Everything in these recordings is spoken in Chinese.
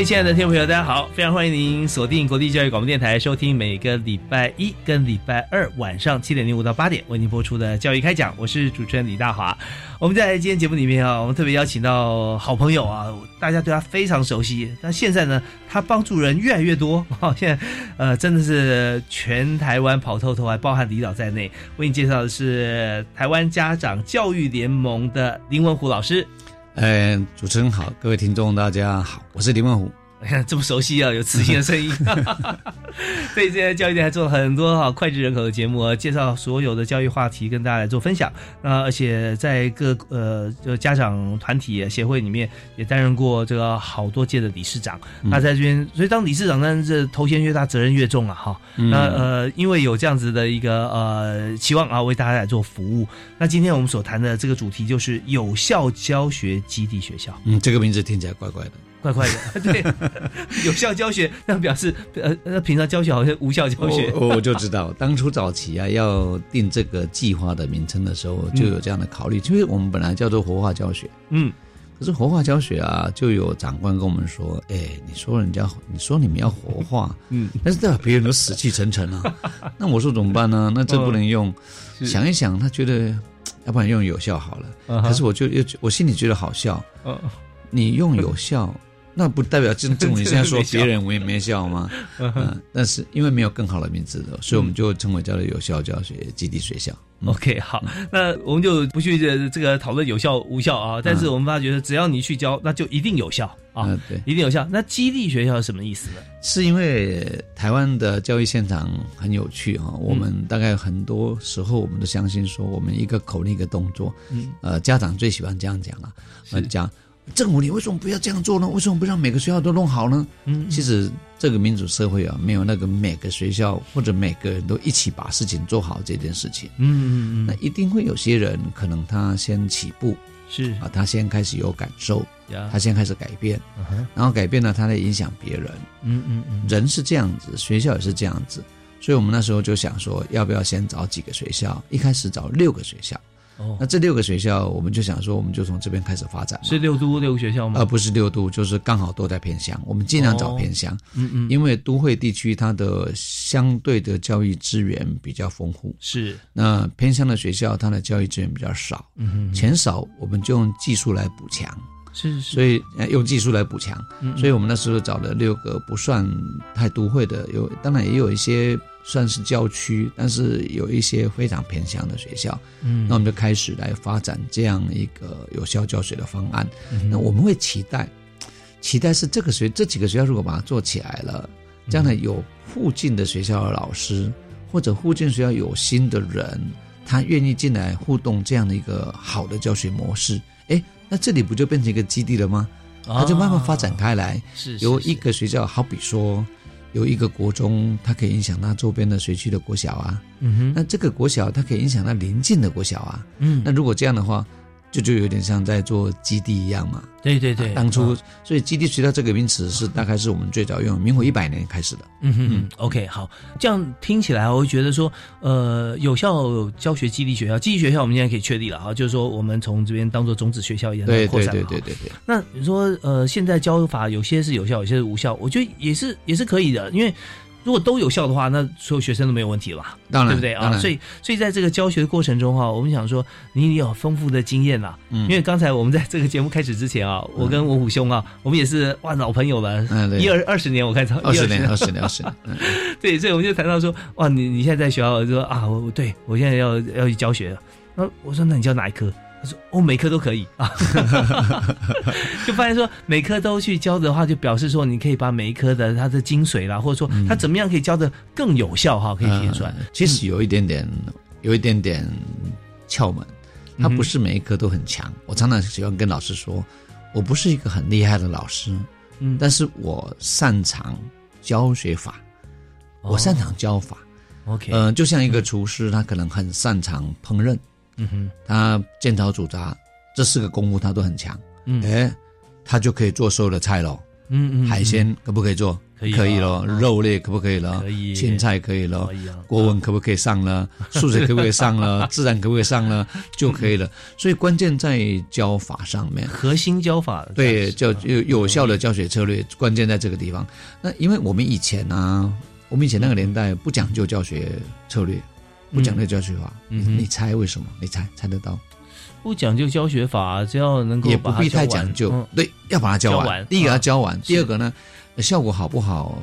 位亲爱的听众朋友，大家好！非常欢迎您锁定国立教育广播电台，收听每个礼拜一跟礼拜二晚上七点零五到八点为您播出的教育开讲。我是主持人李大华。我们在今天节目里面啊，我们特别邀请到好朋友啊，大家对他非常熟悉。但现在呢，他帮助人越来越多，现在呃真的是全台湾跑透透，还包含离岛在内。为你介绍的是台湾家长教育联盟的林文虎老师。嗯，主持人好，各位听众大家好，我是李梦虎。看 这么熟悉啊，有磁性的声音。对，现在教育电台做了很多哈脍炙人口的节目啊，介绍所有的教育话题，跟大家来做分享。那而且在各呃就家长团体协会里面也担任过这个好多届的理事长。那在这边，所以当理事长呢，这头衔越大，责任越重啊哈。那呃，因为有这样子的一个呃期望啊，为大家来做服务。那今天我们所谈的这个主题就是有效教学基地学校。嗯，这个名字听起来怪怪的。怪怪的，对，有效教学那表示呃，那平常教学好像无效教学。我我就知道，当初早期啊要定这个计划的名称的时候，就有这样的考虑，因为我们本来叫做活化教学，嗯，可是活化教学啊，就有长官跟我们说，哎，你说人家，你说你们要活化，嗯，但是代表别人都死气沉沉了，那我说怎么办呢？那这不能用，想一想，他觉得要不然用有效好了，可是我就又我心里觉得好笑，你用有效。那不代表正正你现在说别人我也没效吗？嗯，但是因为没有更好的名字的，所以我们就称为叫做有效教学基地学校。OK，好，那我们就不去这这个讨论有效无效啊。但是我们发觉，只要你去教，那就一定有效啊，对，一定有效。那基地学校是什么意思呢？是因为台湾的教育现场很有趣啊。我们大概很多时候我们都相信说，我们一个口令一个动作，嗯，呃，家长最喜欢这样讲了，讲。政府，你为什么不要这样做呢？为什么不让每个学校都弄好呢？嗯，其实这个民主社会啊，没有那个每个学校或者每个人都一起把事情做好这件事情。嗯嗯嗯，那一定会有些人可能他先起步，是啊，他先开始有感受，他先开始改变，然后改变了，他在影响别人。嗯嗯嗯，人是这样子，学校也是这样子，所以我们那时候就想说，要不要先找几个学校？一开始找六个学校。那这六个学校，我们就想说，我们就从这边开始发展。是六都六个学校吗？而不是六都，就是刚好都在偏乡。我们尽量找偏乡，嗯嗯，因为都会地区它的相对的教育资源比较丰富。是，那偏乡的学校，它的教育资源比较少，嗯钱少，我们就用技术来补强。是是，所以用技术来补强。所以我们那时候找了六个不算太都会的，有当然也有一些。算是郊区，但是有一些非常偏乡的学校，嗯，那我们就开始来发展这样一个有效教学的方案。那我们会期待，期待是这个学这几个学校如果把它做起来了，将来有附近的学校的老师或者附近学校有新的人，他愿意进来互动这样的一个好的教学模式，哎，那这里不就变成一个基地了吗？它就慢慢发展开来，是由一个学校，好比说。有一个国中，它可以影响到周边的学区的国小啊。嗯哼，那这个国小它可以影响到邻近的国小啊。嗯，那如果这样的话。就就有点像在做基地一样嘛，对对对，当初所以基地学校这个名词是大概是我们最早用，民国一百年开始的。嗯哼，OK，好，这样听起来我会觉得说，呃，有效教学基地学校，基地学校我们现在可以确立了啊，就是说我们从这边当做种子学校一样扩散。对对对对对。那你说呃，现在教法有些是有效，有些是无效，我觉得也是也是可以的，因为。如果都有效的话，那所有学生都没有问题了吧，当然对不对啊？所以，所以在这个教学的过程中哈，我们想说，你有丰富的经验啦。嗯因为刚才我们在这个节目开始之前啊，我跟我虎兄啊，我们也是哇老朋友了，嗯对一二二十年，我看超二十年，一二十年，二十年。嗯 对，所以我们就谈到说，哇，你你现在在学校就说啊，我我对我现在要要去教学了。然后我说，那你教哪一科？他说，哦，每科都可以啊。就发现说，每科都去教的话，就表示说，你可以把每一科的它的精髓啦，或者说它怎么样可以教的更有效哈，可以体现出来。呃其实有一点点，有一点点窍门，它嗯哼不是每一科都很强。我常常喜欢跟老师说，我不是一个很厉害的老师，嗯，但是我擅长教学法，哦我擅长教法。OK，呃，就像一个厨师，他可能很擅长烹饪，嗯哼，他煎炒煮炸这四个功夫他都很强，嗯哎，他就可以做所有的菜喽。嗯嗯，海鲜可不可以做？可以啊可以咯。啊肉类可不可以了？可以青菜可以了可以啊。国文可不可以上了？数学可不可以上了？自然可不可以上了？就可以了。所以关键在教法上面。核心教法，对，就就有有效的教学策略，关键在这个地方。那因为我们以前呢、我们以前那个年代不讲究教学策略，不讲究教学法，嗯你你猜为什么？你猜猜得到？不讲究教学法，只要能够也不必太讲究，嗯对，要把它教完。教完第一个啊要教完，是第二个呢，效果好不好？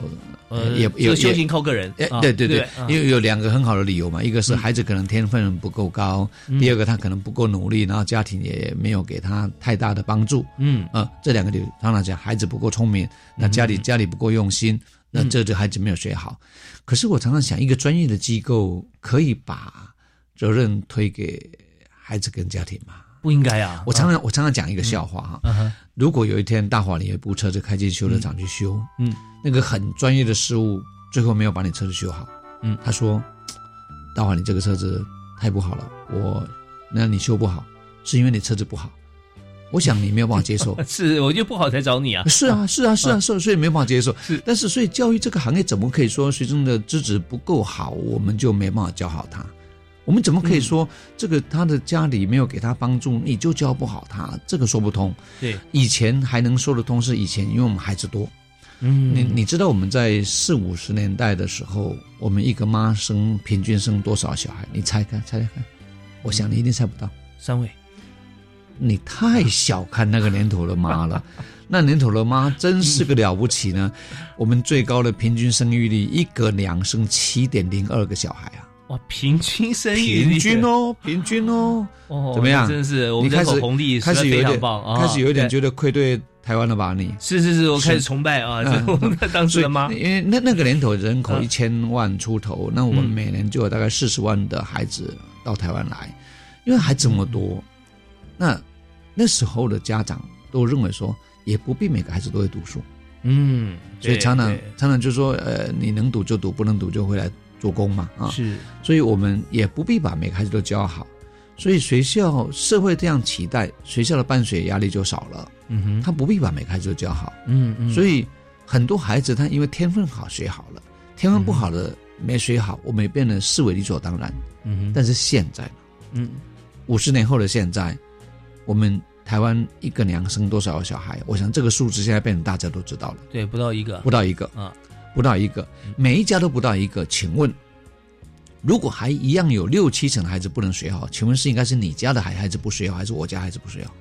呃，也修行靠个人哎，，啊对对对，啊因为有两个很好的理由嘛，一个是嗯孩子可能天分不够高，嗯第二个他可能不够努力，然后家庭也没有给他太大的帮助。嗯呃，这两个理由，当然讲孩子不够聪明，那家里家里不够用心，这这孩子没有学好。可是我常常想，一个专业的机构可以把责任推给孩子跟家庭吗？不应该啊，我常常我常常讲一个笑话哈，如果有一天大华你有一部车子开进修车厂去修，嗯那个很专业的师傅最后没有把你车子修好，嗯他说：“大华，你这个车子太不好了，我那你修不好，是因为你车子不好。”我想你没有办法接受。是，我觉得不好才找你啊，是啊，是啊，是啊，是啊，所以没办法接受。是但是所以教育这个行业怎么可以说学生的资质不够好，我们就没办法教好他？我们怎么可以说这个他的家里没有给他帮助，你就教不好他？这个说不通。对，以前还能说得通，是以前因为我们孩子多。嗯，你你知道我们在四五十年代的时候，我们一个妈生平均生多少小孩？你猜看，猜猜看。我想你一定猜不到。三位，你太小看那个年头的妈了，那年头的妈真是个了不起呢。我们最高的平均生育率，一个两生七点零二个小孩啊，哇，平均生育率平均哦，平均哦。哦，怎么样？那真是我们开始口红利开始有点开始有点觉得愧对台湾了吧？你？是是是，我开始崇拜啊，我们 当时的妈，因为那那个年头人口嗯一千万出头，那我们嗯。每年就有大概四十万的孩子到台湾来，因为孩子这么多，那那时候的家长都认为说，也不必每个孩子都会读书，嗯，所以常常对常常就说，呃，你能读就读，不能读就回来做工嘛，啊，是。所以我们也不必把每个孩子都教好，所以学校社会这样期待，学校的办学压力就少了，嗯哼，他不必把每个孩子都教好，嗯嗯，所以很多孩子他因为天分好学好了，天分不好的没学好，我们也变得视为理所当然。嗯哼，但是现在，嗯。五十年后的现在，我们台湾一个娘生多少个小孩？我想这个数字现在变成大家都知道了，对，不到一个不到一个啊，不到一个，每一家都不到一个。请问，如果还一样有六七成的孩子不能学好，请问是应该是你家的孩孩子不学好，还是我家孩子不学好？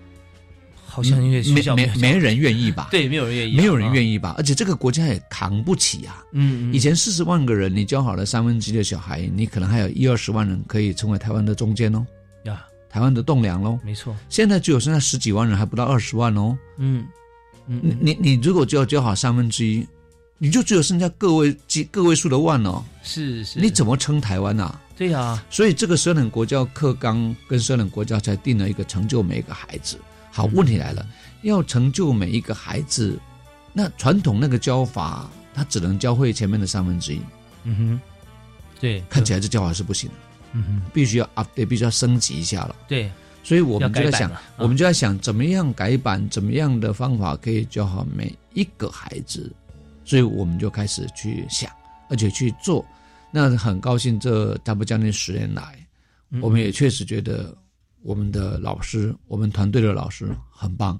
好像因为学没校没没人愿意吧？，对，没有人愿意啊，没有人，愿意吧？而且这个国家也扛不起啊。嗯，嗯以前四十万个人，你教好了三分之一的小孩，你可能还有一二十万人可以成为台湾的中坚哦，呀，台湾的栋梁喽。没错，现在只有剩下十几万人，还不到二十万哦。嗯嗯，你你你如果就要教好三分之一，你就只有剩下个位几个位数的万哦，是是，你怎么撑台湾啊？对呀，所以这个十二等国教课纲跟十二等国教才定了一个成就每一个孩子。好，嗯问题来了，要成就每一个孩子，那传统那个教法，他只能教会前面的三分之一，嗯哼，对，看起来这教法是不行的。嗯，必须要 update，必须要升级一下了。对，所以我们就在想我们就在想怎么样改版，怎么样的方法可以教好每一个孩子。所以我们就开始去想，而且去做。那很高兴，这差不多将近十年来，嗯我们也确实觉得我们的老师，我们团队的老师很棒。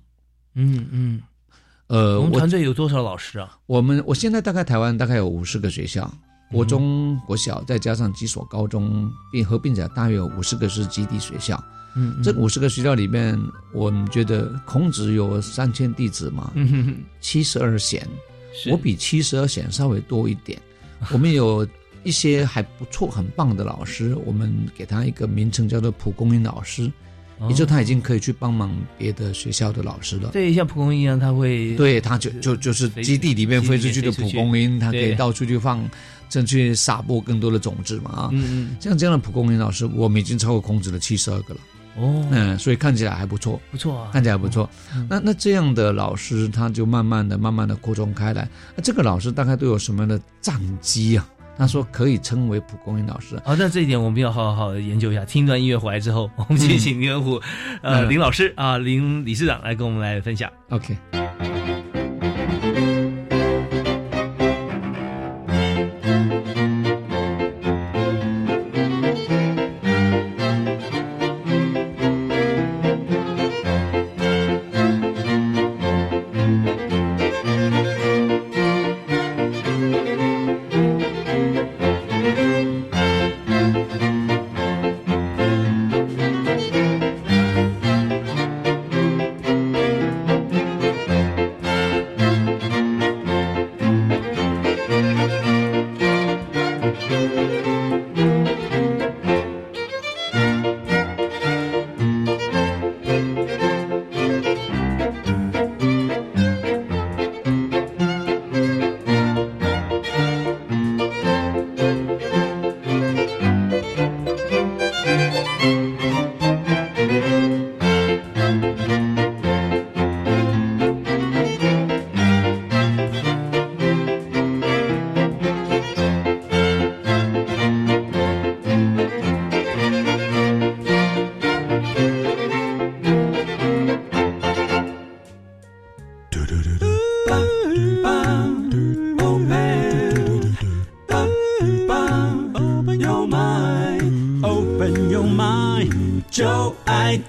嗯嗯，呃，我们团队有多少老师啊？我们我现在大概台湾大概有五十个学校，国中、国小，再加上几所高中，并合并起来大约有五十个是基地学校。嗯，这五十个学校里面，我们觉得孔子有三千弟子嘛，七十二贤，我比七十二贤稍微多一点。我们有一些还不错、很棒的老师，我们给他一个名称叫做蒲公英老师。也就他已经可以去帮忙别的学校的老师了。对，像蒲公英一样，他会对，他就就就是基地里面飞出去的蒲公英，他可以到处去放，正去撒播更多的种子嘛啊。嗯嗯。像这样的蒲公英老师，我们已经超过孔子的七十二个了。哦。嗯，所以看起来还不错，不错啊，看起来不错。那那这样的老师，他就慢慢的、慢慢的扩充开来。那这个老师大概都有什么样的战绩啊？他说可以称为蒲公英老师。好，那这一点我们要好好的研究一下。听一段音乐回来之后，我们先请林文虎，呃，林老师啊，林理事长来跟我们来分享。OK。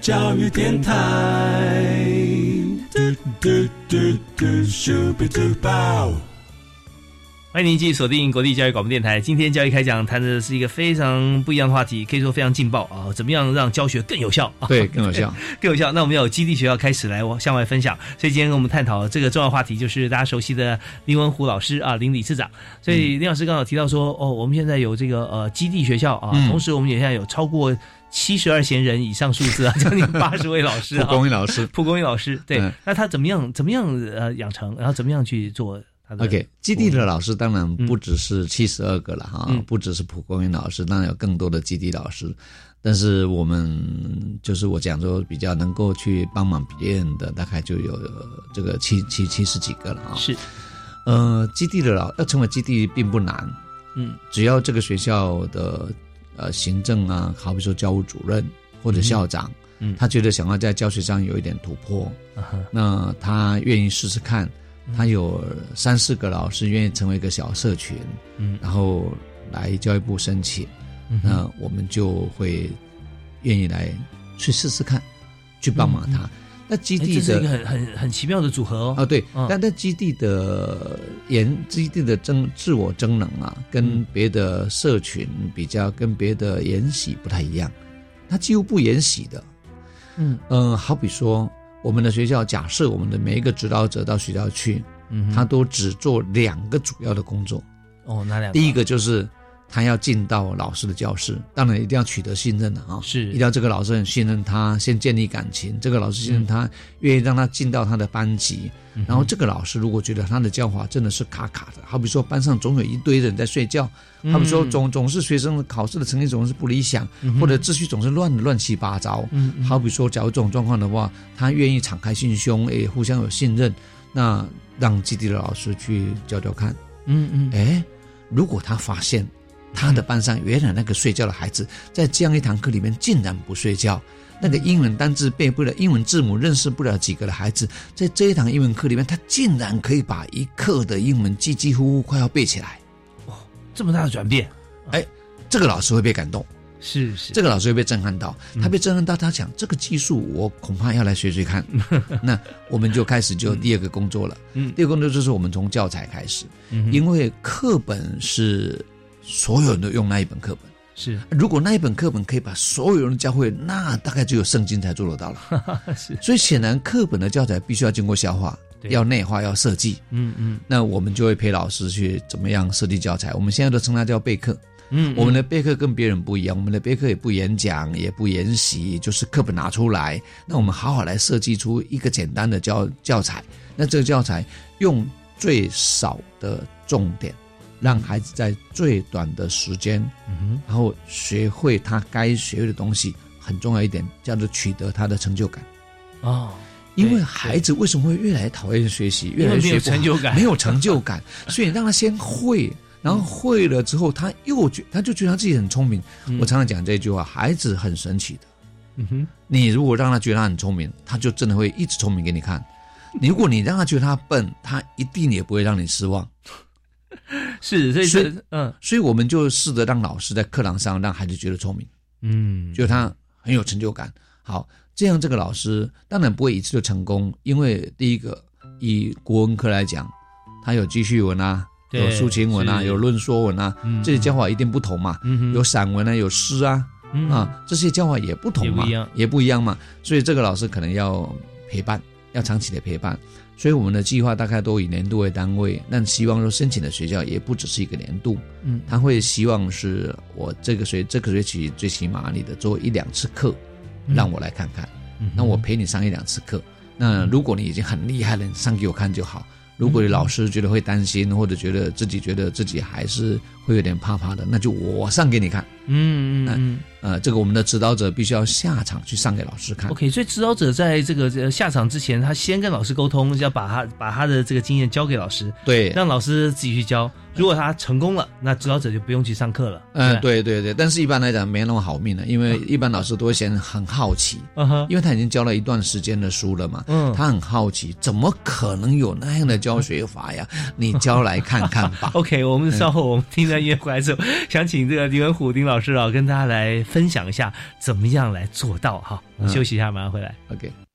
电台。欢迎您继续锁定国立教育广播电台。今天教育开讲谈的是一个非常不一样的话题，可以说非常劲爆啊！怎么样让教学更有效？啊对，更有效，更有效。那我们要有基地学校开始来向外分享。所以今天跟我们探讨这个重要话题，就是大家熟悉的林文虎老师啊，林理事长。所以林老师刚好提到说，哦，我们现在有这个呃基地学校啊，同时我们也现在有超过。七十二贤人以上数字啊，将近八十位老师啊，蒲公英老师，蒲公英老师，对，那他怎么样？怎么样呃养成？然后怎么样去做？OK，基地的老师当然不只是七十二个了哈，不只是蒲公英老师，当然有更多的基地老师。但是我们就是我讲说比较能够去帮忙别人的，大概就有这个七七七十几个了啊。是，呃，基地的老要成为基地并不难，嗯，只要这个学校的。呃，行政啊，好比说教务主任或者校长，嗯，他觉得想要在教学上有一点突破，那他愿意试试看。他有三四个老师愿意成为一个小社群，嗯，然后来教育部申请，那我们就会愿意来去试试看，去帮忙他。那基地的是一个很很很奇妙的组合哦。啊，对，但那基地的研基地的增自我增能啊，跟别的社群比较，跟别的研习不太一样，它几乎不研习的。嗯嗯，好比说我们的学校，假设我们的每一个指导者到学校去，嗯，他都只做两个主要的工作。哦，哪两个？第一个就是。他要进到老师的教室，当然一定要取得信任的啊，是，一定要这个老师很信任他，先建立感情。这个老师信任他，愿意让他进到他的班级。然后这个老师如果觉得他的教法真的是卡卡的，好比说班上总有一堆人在睡觉，好比说总总是学生考试的成绩总是不理想，或者秩序总是乱的乱七八糟。好比说假如这种状况的话，他愿意敞开心胸，诶，互相有信任，那让基地的老师去教教看。嗯嗯，哎，如果他发现。他的班上原来那个睡觉的孩子，在这样一堂课里面竟然不睡觉，那个英文单字背不了，英文字母认识不了几个的孩子，在这一堂英文课里面，他竟然可以把一课的英文几几乎乎快要背起来，哇，这么大的转变，哎，这个老师会被感动，是是，这个老师会被震撼到，他被震撼到，他讲这个技术我恐怕要来学学看，那我们就开始就第二个工作了，嗯，第二个工作就是我们从教材开始，嗯因为课本是。所有人都用那一本课本。是，如果那一本课本可以把所有人教会，那大概只有圣经才做得到了。是，所以显然课本的教材必须要经过消化，要内化，要设计。嗯嗯，那我们就会陪老师去怎么样设计教材。我们现在都称它叫备课。嗯，我们的备课跟别人不一样，我们的备课也不演讲，也不研习，就是课本拿出来，那我们好好来设计出一个简单的教教材。那这个教材用最少的重点。让孩子在最短的时间，嗯然后学会他该学会的东西，很重要一点，叫做取得他的成就感。哦，因为孩子为什么会越来越讨厌学习，越来越没有成就感，没有成就感，所以让他先会，然后会了之后，他又觉他就觉得他自己很聪明。我常常讲这句话，孩子很神奇的。嗯哼，你如果让他觉得他很聪明，他就真的会一直聪明给你看。如果你让他觉得他笨，他一定也不会让你失望。是，所以是嗯，所以我们就试着让老师在课堂上让孩子觉得聪明，嗯，觉得他很有成就感。好，这样这个老师当然不会一次就成功，因为第一个以国文科来讲，他有记叙文啊，有抒情文啊，有论说文啊，这些教法一定不同嘛。有散文啊，有诗啊，啊，这些教法也不同嘛，也不一样嘛。所以这个老师可能要陪伴，要长期的陪伴。所以我们的计划大概都以年度为单位，但希望说申请的学校也不只是一个年度，嗯，他会希望是我这个学这个学期最起码你的做一两次课，让我来看看，那我陪你上一两次课。那如果你已经很厉害了，你上给我看就好。如果你老师觉得会担心，或者觉得自己觉得自己还是会有点怕怕的，那就我上给你看。嗯嗯嗯。呃，这个我们的指导者必须要下场去上给老师看。OK，所以指导者在这个下场之前，他先跟老师沟通，要把他把他的这个经验交给老师，对，让老师自己去教。如果他成功了，那指导者就不用去上课了。嗯，对对对。但是一般来讲没那么好命的，因为一般老师都会先很好奇，嗯哼，因为他已经教了一段时间的书了嘛，嗯，他很好奇，怎么可能有那样的教学法呀？你教来看看吧。OK，我们稍后我们听完音乐回来之后，想请这个李文虎丁老师啊，跟大家来分享一下怎么样来做到哈。休息一下，马上回来。OK。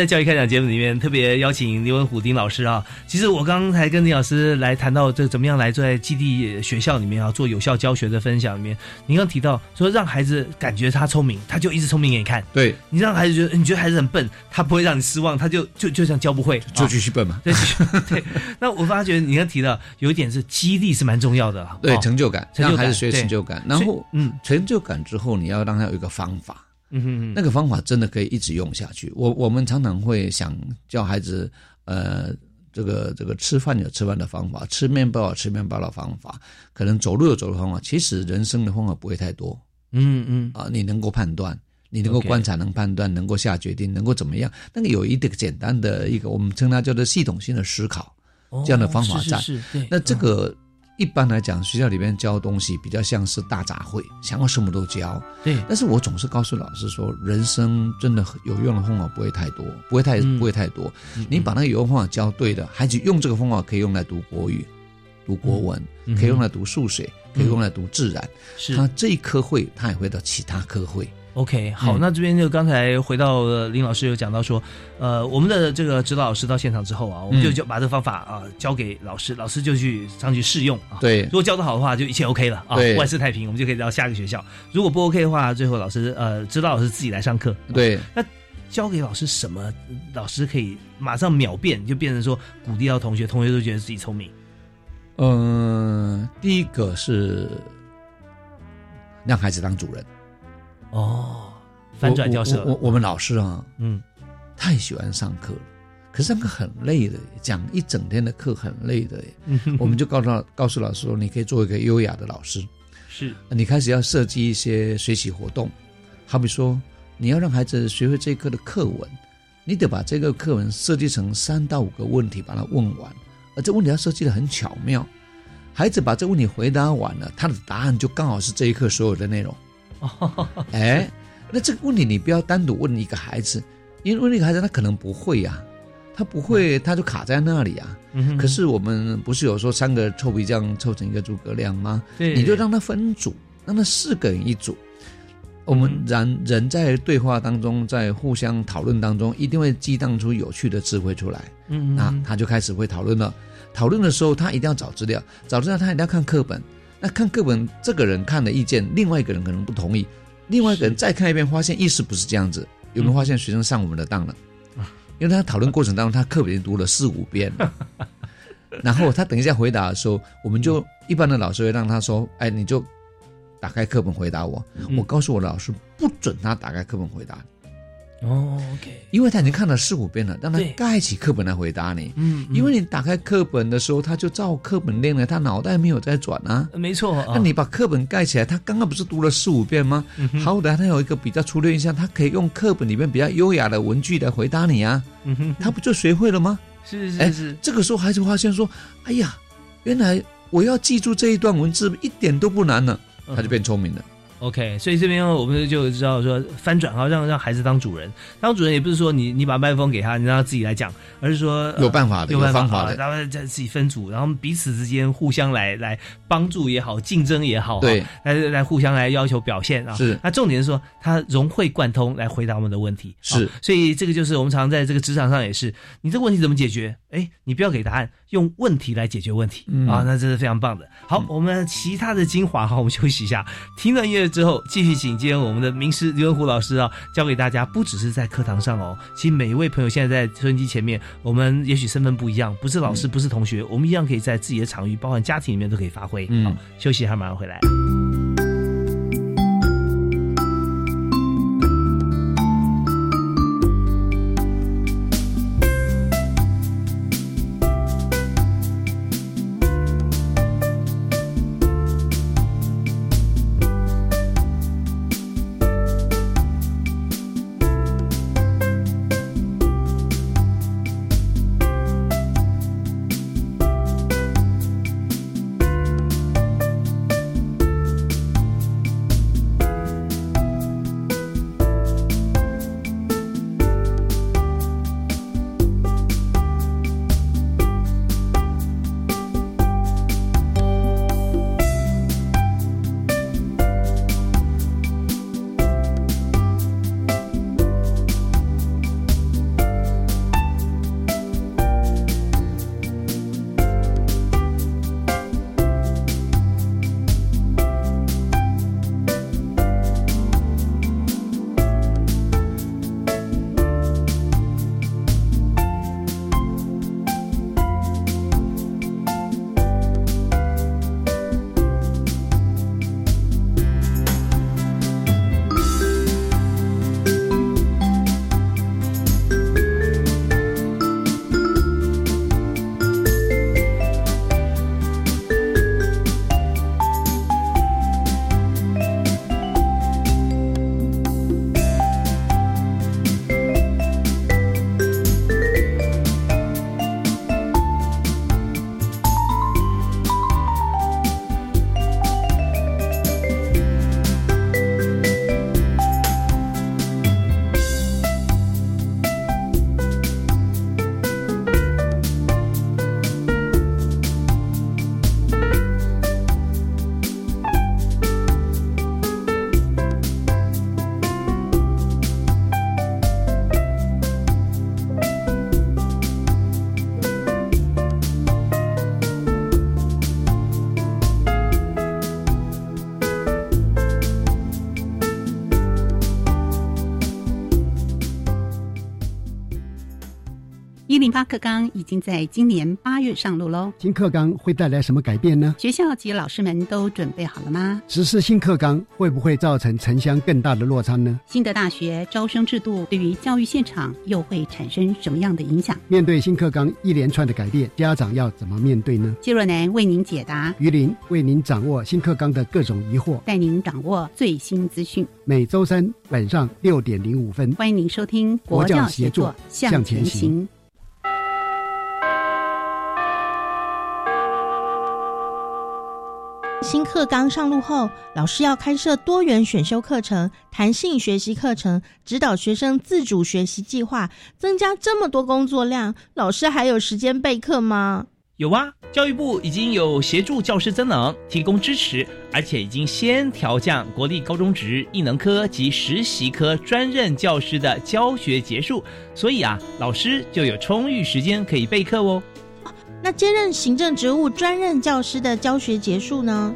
在教育开讲节目里面特别邀请刘文虎丁老师啊。其实我刚才跟丁老师来谈到这怎么样来在基地学校里面啊做有效教学的分享里面，您刚提到说让孩子感觉他聪明，他就一直聪明给你看。对你让孩子觉得你觉得孩子很笨，他不会让你失望，他就就就像教不会，就继续笨嘛。对对。那我发觉你刚提到有一点是激励是蛮重要的，对成就感，让孩子学成就感，然后嗯，成就感之后你要让他有一个方法。嗯哼，那个方法真的可以一直用下去。我我们常常会想教孩子，呃，这个这个吃饭有吃饭的方法，吃面包有吃面包的方法，可能走路有走路的方法。其实人生的方法不会太多。嗯嗯啊，你能够判断，你能够观察，能判断，能够下决定，能够怎么样？那个有一个简单的一个，我们称它叫做系统性的思考，这样的方法在。哦是是是。那这个。一般来讲，学校里面教东西比较像是大杂烩，想要什么都教。对，但是我总是告诉老师说，人生真的有用的方法不会太多，不会太、嗯、不会太多。你把那个有用方法教对的，孩子用这个方法可以用来读国语、读国文，嗯、可以用来读数学，可以用来读自然。是他这一科会，他也会到其他科会。OK，好，那这边就刚才回到林老师有讲到说，呃，我们的这个指导老师到现场之后啊，我们就就把这个方法啊交给老师，老师就去上去试用啊。对，如果教的好的话，就一切 OK 了啊，对万事太平，我们就可以到下一个学校。如果不 OK 的话，最后老师呃指导老师自己来上课。对，那交给老师什么，老师可以马上秒变，就变成说鼓励到同学，同学都觉得自己聪明。嗯、第一个是让孩子当主人，哦，翻转教室我我们老师啊，嗯太喜欢上课了，可是上课很累的，讲一整天的课很累的 我们就告诉告诉老师说，你可以做一个优雅的老师，是你开始要设计一些学习活动，好比说你要让孩子学会这一课的课文，你得把这个课文设计成三到五个问题，把它问完，而这问题要设计的很巧妙。孩子把这问题回答完了，他的答案就刚好是这一课所有的内容。哎，那这个问题你不要单独问一个孩子，因为问一个孩子他可能不会呀、他不会他就卡在那里啊。嗯哼可是我们不是有说三个臭皮匠凑成一个诸葛亮吗？对你就让他分组，让他四个人一组。我们嗯人人在对话当中，在互相讨论当中，一定会激荡出有趣的智慧出来。嗯那他就开始会讨论了。讨论的时候，他一定要找资料，找资料他一定要看课本。那看课本，这个人看的意见，另外一个人可能不同意，另外一个人再看一遍，发现意思不是这样子。有没有发现学生上我们的当了？因为他讨论过程当中，他课本已经读了四五遍了。然后他等一下回答的时候，我们就一般的老师会让他说：“哎，你就打开课本回答我。嗯我告诉我的老师，不准他打开课本回答，哦，OK，因为他已经看了四五遍了，让他盖起课本来回答你。嗯，因为你打开课本的时候，他就照课本练了，他脑袋没有在转啊。呃没错啊，那你把课本盖起来，他刚刚不是读了四五遍吗？嗯好歹他有一个比较粗略印象，他可以用课本里面比较优雅的文句来回答你啊，嗯哼，他不就学会了吗？哎是是是，这个时候孩子发现说：“哎呀，原来我要记住这一段文字一点都不难了。”嗯他就变聪明了。OK，所以这边我们就知道说翻转啊，让让孩子当主人。当主人也不是说你你把麦克风给他，你让他自己来讲，而是说、呃有办法的，有办方法的，啊然后再自己分组，然后彼此之间互相来来帮助也好，竞争也好，对啊，来来互相来要求表现啊。是那重点是说他融会贯通来回答我们的问题。是啊所以这个就是我们常在这个职场上也是，你这个问题怎么解决？哎，你不要给答案，用问题来解决问题、嗯啊，那这是非常棒的。好，我们其他的精华哈，我们休息一下，听了音乐之后，继续请接我们的名师刘文虎老师啊，教给大家，不只是在课堂上哦，其实每一位朋友现在在收音机前面，我们也许身份不一样，不是老师，不是同学，我们一样可以在自己的场域，包含家庭里面都可以发挥。嗯好，休息一下，马上回来。新课纲已经在今年八月上路喽。新课纲会带来什么改变呢？学校及老师们都准备好了吗？实施新课纲会不会造成城乡更大的落差呢？新的大学招生制度对于教育现场又会产生什么样的影响？面对新课纲一连串的改变，家长要怎么面对呢？谢若楠为您解答，于林为您掌握新课纲的各种疑惑，带您掌握最新资讯。每周三晚上六点零五分，欢迎您收听《国教协作向前行》。新课纲上路后，老师要开设多元选修课程、弹性学习课程，指导学生自主学习计划，增加这么多工作量，老师还有时间备课吗？有啊，教育部已经有协助教师增能，提供支持，而且已经先调降国立高中职艺能科及实习科专任教师的教学结束，所以啊，老师就有充裕时间可以备课哦。那兼任行政职务专任教师的教学结束呢？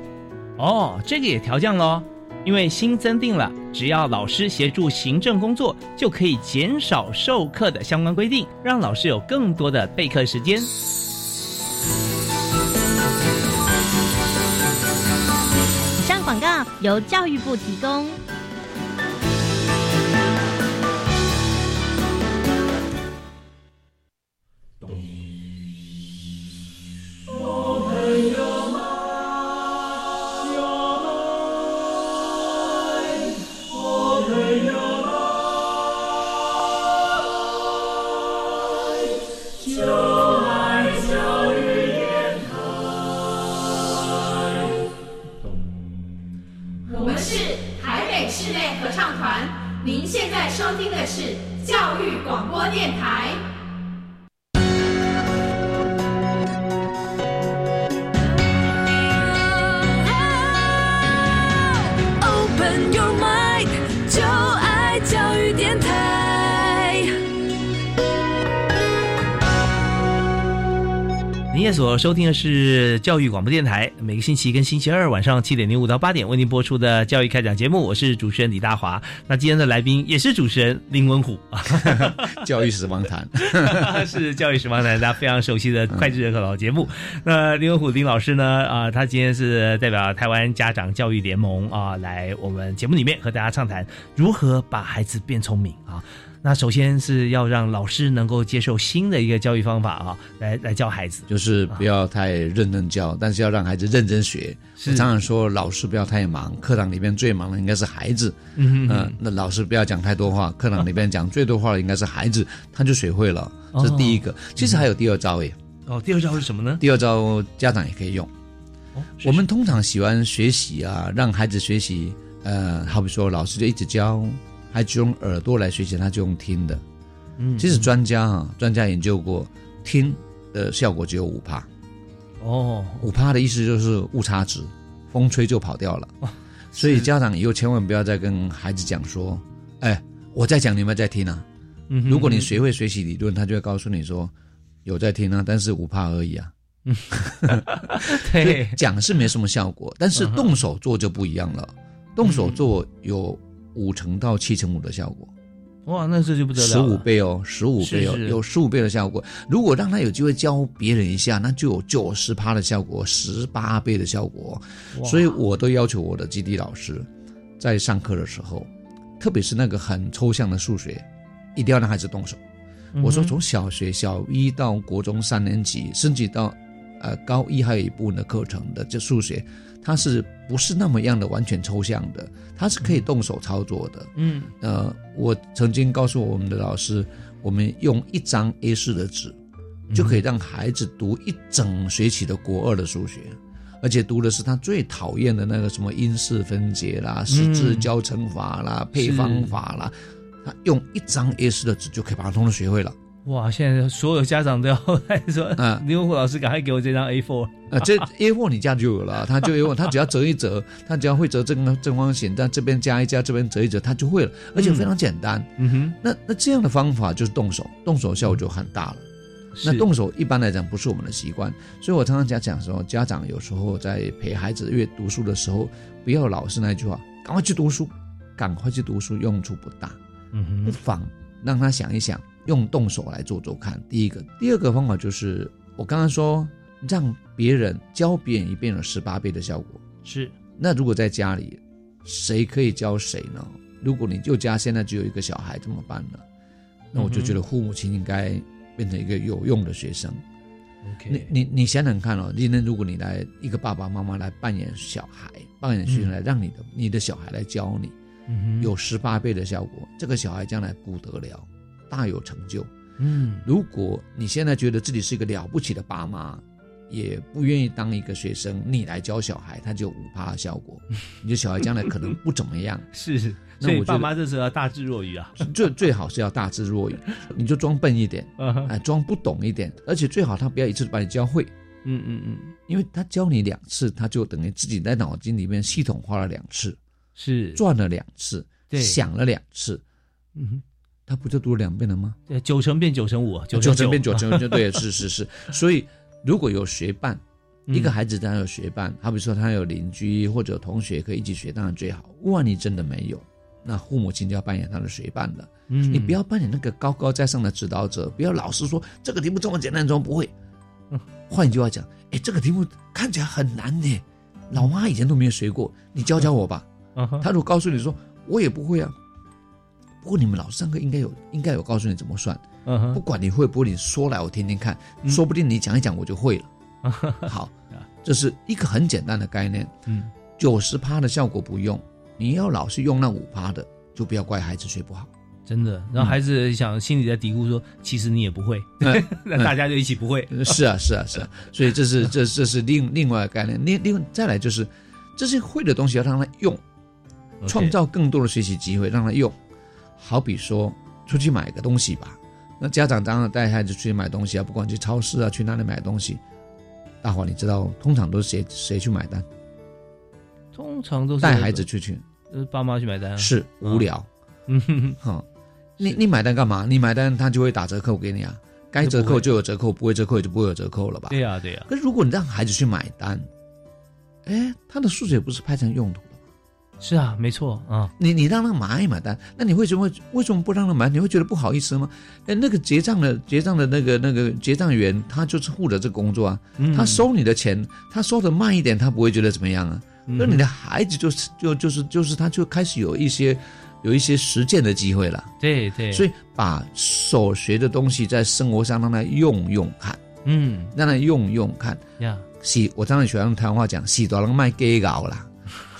哦，这个也调降喽，因为新增定了，只要老师协助行政工作，就可以减少授课的相关规定，让老师有更多的备课时间。以上广告由教育部提供。电台。所收听的是教育广播电台，每个星期跟星期二晚上七点零五到八点为您播出的教育开讲节目，我是主持人李大华。那今天的来宾也是主持人林文虎，教育史王谈是教育史王谈，大家非常熟悉的脍炙人口老节目。那林文虎林老师呢？啊，他今天是代表台湾家长教育联盟啊，来我们节目里面和大家畅谈如何把孩子变聪明啊。那首先是要让老师能够接受新的一个教育方法啊，来来教孩子，就是不要太认真教，但是要让孩子认真学。我常常说，老师不要太忙，课堂里面最忙的应该是孩子。嗯嗯，那老师不要讲太多话，课堂里面讲最多话的应该是孩子，他就学会了。这是第一个。其实还有第二招耶。哦，第二招是什么呢？第二招家长也可以用。我们通常喜欢学习啊，让孩子学习。呃，好比说老师就一直教。还只用耳朵来学习，他就用听的。嗯，其实专家啊，专家研究过，听的效果只有五帕。哦，五帕的意思就是误差值，风吹就跑掉了。所以家长以后千万不要再跟孩子讲说：“哎，我在讲，你们在听啊。”嗯，如果你学会学习理论，他就会告诉你说：“有在听啊，但是五帕而已啊。”嗯，对，讲是没什么效果，但是动手做就不一样了。动手做有。五成到七成五的效果，哇，那这就不得了，十五倍哦，十五倍哦，有十五倍的效果。如果让他有机会教别人一下，那就有九十趴的效果，十八倍的效果。所以我都要求我的基地老师，在上课的时候，特别是那个很抽象的数学，一定要让孩子动手。我说从小学小一到国中三年级，甚至到呃高一还有一部分的课程的这数学。它是不是那么样的完全抽象的？它是可以动手操作的。嗯，呃，我曾经告诉我们的老师，我们用一张 A 四的纸，就可以让孩子读一整学期的国二的数学，而且读的是他最讨厌的那个什么因式分解啦、十字交乘法啦、配方法啦，他用一张 A 四的纸就可以把它通通学会了。哇！现在所有家长都要 来说，啊，林文虎老师赶快给我这张 A4 啊！这 A4 你家就有了，他就有，他只要折一折，他只要会折正正方形，但这边加一加，这边折一折，他就会了，而且非常简单。嗯哼，那那这样的方法就是动手，动手效果就很大了。那动手一般来讲不是我们的习惯，所以我常常讲讲说，家长有时候在陪孩子阅读书的时候，不要老是那句话，赶快去读书，赶快去读书，用处不大。嗯哼，不妨。让他想一想，用动手来做做看。第一个，第二个方法就是我刚刚说，让别人教别人一遍有十八倍的效果。是。那如果在家里，谁可以教谁呢？如果你就家现在只有一个小孩，怎么办呢？那我就觉得父母亲应该变成一个有用的学生。OK，你你你想想看哦，今天如果你来一个爸爸妈妈来扮演小孩，扮演学生来让你的你的小孩来教你，有十八倍的效果，这个小孩将来不得了，大有成就。嗯，如果你现在觉得自己是一个了不起的爸妈，也不愿意当一个学生，你来教小孩，他就五趴的效果，你的小孩将来可能不怎么样。是。所以爸妈这时候要大智若愚啊，最最好是要大智若愚，你就装笨一点，哎，装不懂一点，而且最好他不要一次把你教会，嗯嗯嗯，因为他教你两次，他就等于自己在脑筋里面系统化了两次，是。转了两次，对。想了两次，嗯哼，他不就读了两遍了吗？对，九成变九成五，九成变九成就 对，是是是，所以如果有学伴，一个孩子当然有学伴，好比说他有邻居或者同学可以一起学，当然最好。万一真的没有。那父母亲就要扮演他的学伴了，嗯，你不要扮演那个高高在上的指导者，不要老是说这个题目这么简单，怎么不会？换一句话讲，哎，这个题目看起来很难呢，老妈以前都没有学过，你教教我吧。他如果告诉你说我也不会啊，不过你们老师上课应该有应该有告诉你怎么算，不管你会不会，你说来我听听看，说不定你讲一讲我就会了。好，这是一个很简单的概念，嗯，九十趴的效果不用。你要老是用那五趴的，就不要怪孩子学不好，真的。然后孩子想心里在嘀咕说：“其实你也不会。” 那大家就一起不会。是啊，是啊，是啊。所以这是这这是另另外概念。另另再来就是，这些会的东西要让他用，创造更多的学习机会让他用。好比说出去买个东西吧，那家长当然带孩子出去买东西啊，不管去超市啊，去哪里买东西，大伙你知道通常都是谁谁去买单？通常都是带孩子出去，呃，爸妈去买单是无聊，嗯哼，哼哈，你你买单干嘛？你买单他就会打折扣给你啊，该折扣就有折扣，不会折扣也就不会有折扣了吧？对呀对呀。可是如果你让孩子去买单，哎，他的数学不是派上用途？是啊，没错啊。你你让他买买单，那你为什么为什么不让他买？你会觉得不好意思吗？哎，那个结账的结账的那个那个结账员，他就是负责这工作啊，他收你的钱，他收的慢一点，他不会觉得怎么样啊？那你的孩子就是就就是就是他就开始有一些有一些实践的机会了，对对，所以把所学的东西在生活上让他用用看，嗯，让他用用看呀。是，我常常喜欢用台湾话讲，洗多人卖给搞啦，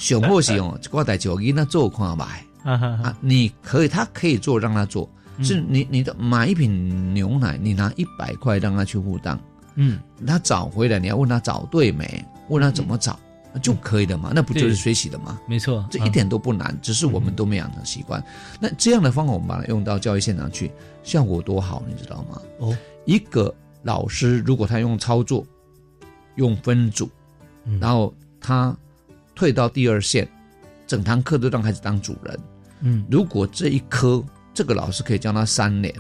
小莫是哦这个代就给他做看买啊，你可以，他可以做，让他做，是你你的买一瓶牛奶，你拿一百块让他去付账，嗯，他找回来，你要问他找对没，问他怎么找。就可以的嘛，那不就是学习的吗？没错，这一点都不难，只是我们都没养成习惯。那这样的方法，我们把它用到教育现场去，效果多好，你知道吗？哦，一个老师如果他用操作，用分组，然后他退到第二线，整堂课都让孩子当主人。嗯，如果这一科这个老师可以教他三年，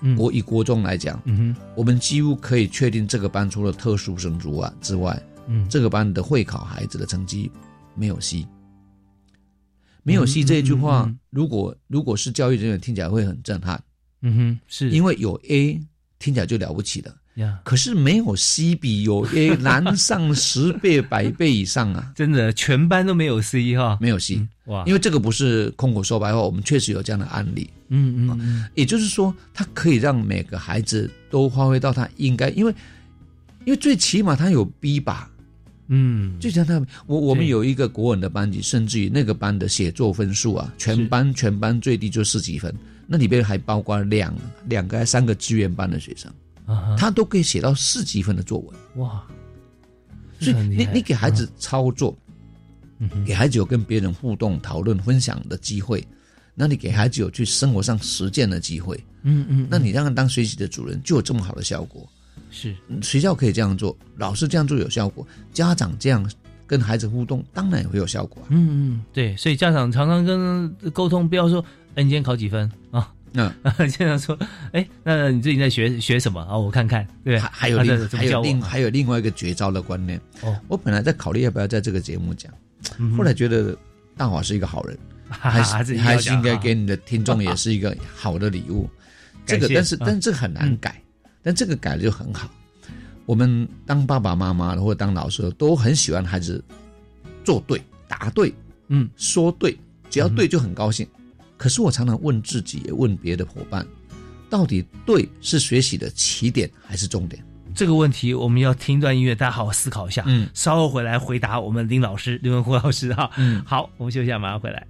嗯。我以国中来讲，嗯哼，我们几乎可以确定这个班除了特殊生之外之外。嗯，这个班的会考孩子的成绩没有 C，没有 C 这一句话，如果如果是教育人员听起来会很震撼。嗯哼，是。因为有 A 听起来就了不起了。呀，可是没有 C 比有 A 难上十倍百倍以上啊！真的，全班都没有 C 哈，没有 C 哇！因为这个不是空口说白话，我们确实有这样的案例。嗯嗯嗯，也就是说，它可以让每个孩子都发挥到他应该，因为因为最起码他有 B 吧。嗯，就像他，我我们有一个国文的班级，甚至于那个班的写作分数啊，全班全班最低就十几分，那里边还包括两两个、三个志愿班的学生，他都可以写到四级分的作文。哇！所以你你给孩子操作，给孩子有跟别人互动、讨论、分享的机会，那你给孩子有去生活上实践的机会，嗯嗯，那你让他当学习的主人，就有这么好的效果。是学校可以这样做，老师这样做有效果，家长这样跟孩子互动，当然也会有效果。嗯嗯，对，所以家长常常跟沟通，不要说“哎，你今天考几分啊？”嗯，经常说：“哎，那你最近在学学什么啊？我看看。”对，还有另还有另还有另外一个绝招的观念。哦，我本来在考虑要不要在这个节目讲，后来觉得大华是一个好人，还是还是应该给你你的听众也是一个好的礼物。这个，但是但是这个很难改，但这个改了就很好。我们当爸爸妈妈的或者当老师的都很喜欢孩子做对、答对，嗯，说对，只要对就很高兴。可是我常常问自己，也问别的伙伴，到底对是学习的起点还是终点？这个问题我们要听段音乐，大家好好思考一下。嗯，稍后回来回答我们林老师、林文虎老师哈。嗯，好，我们休息一下，马上回来。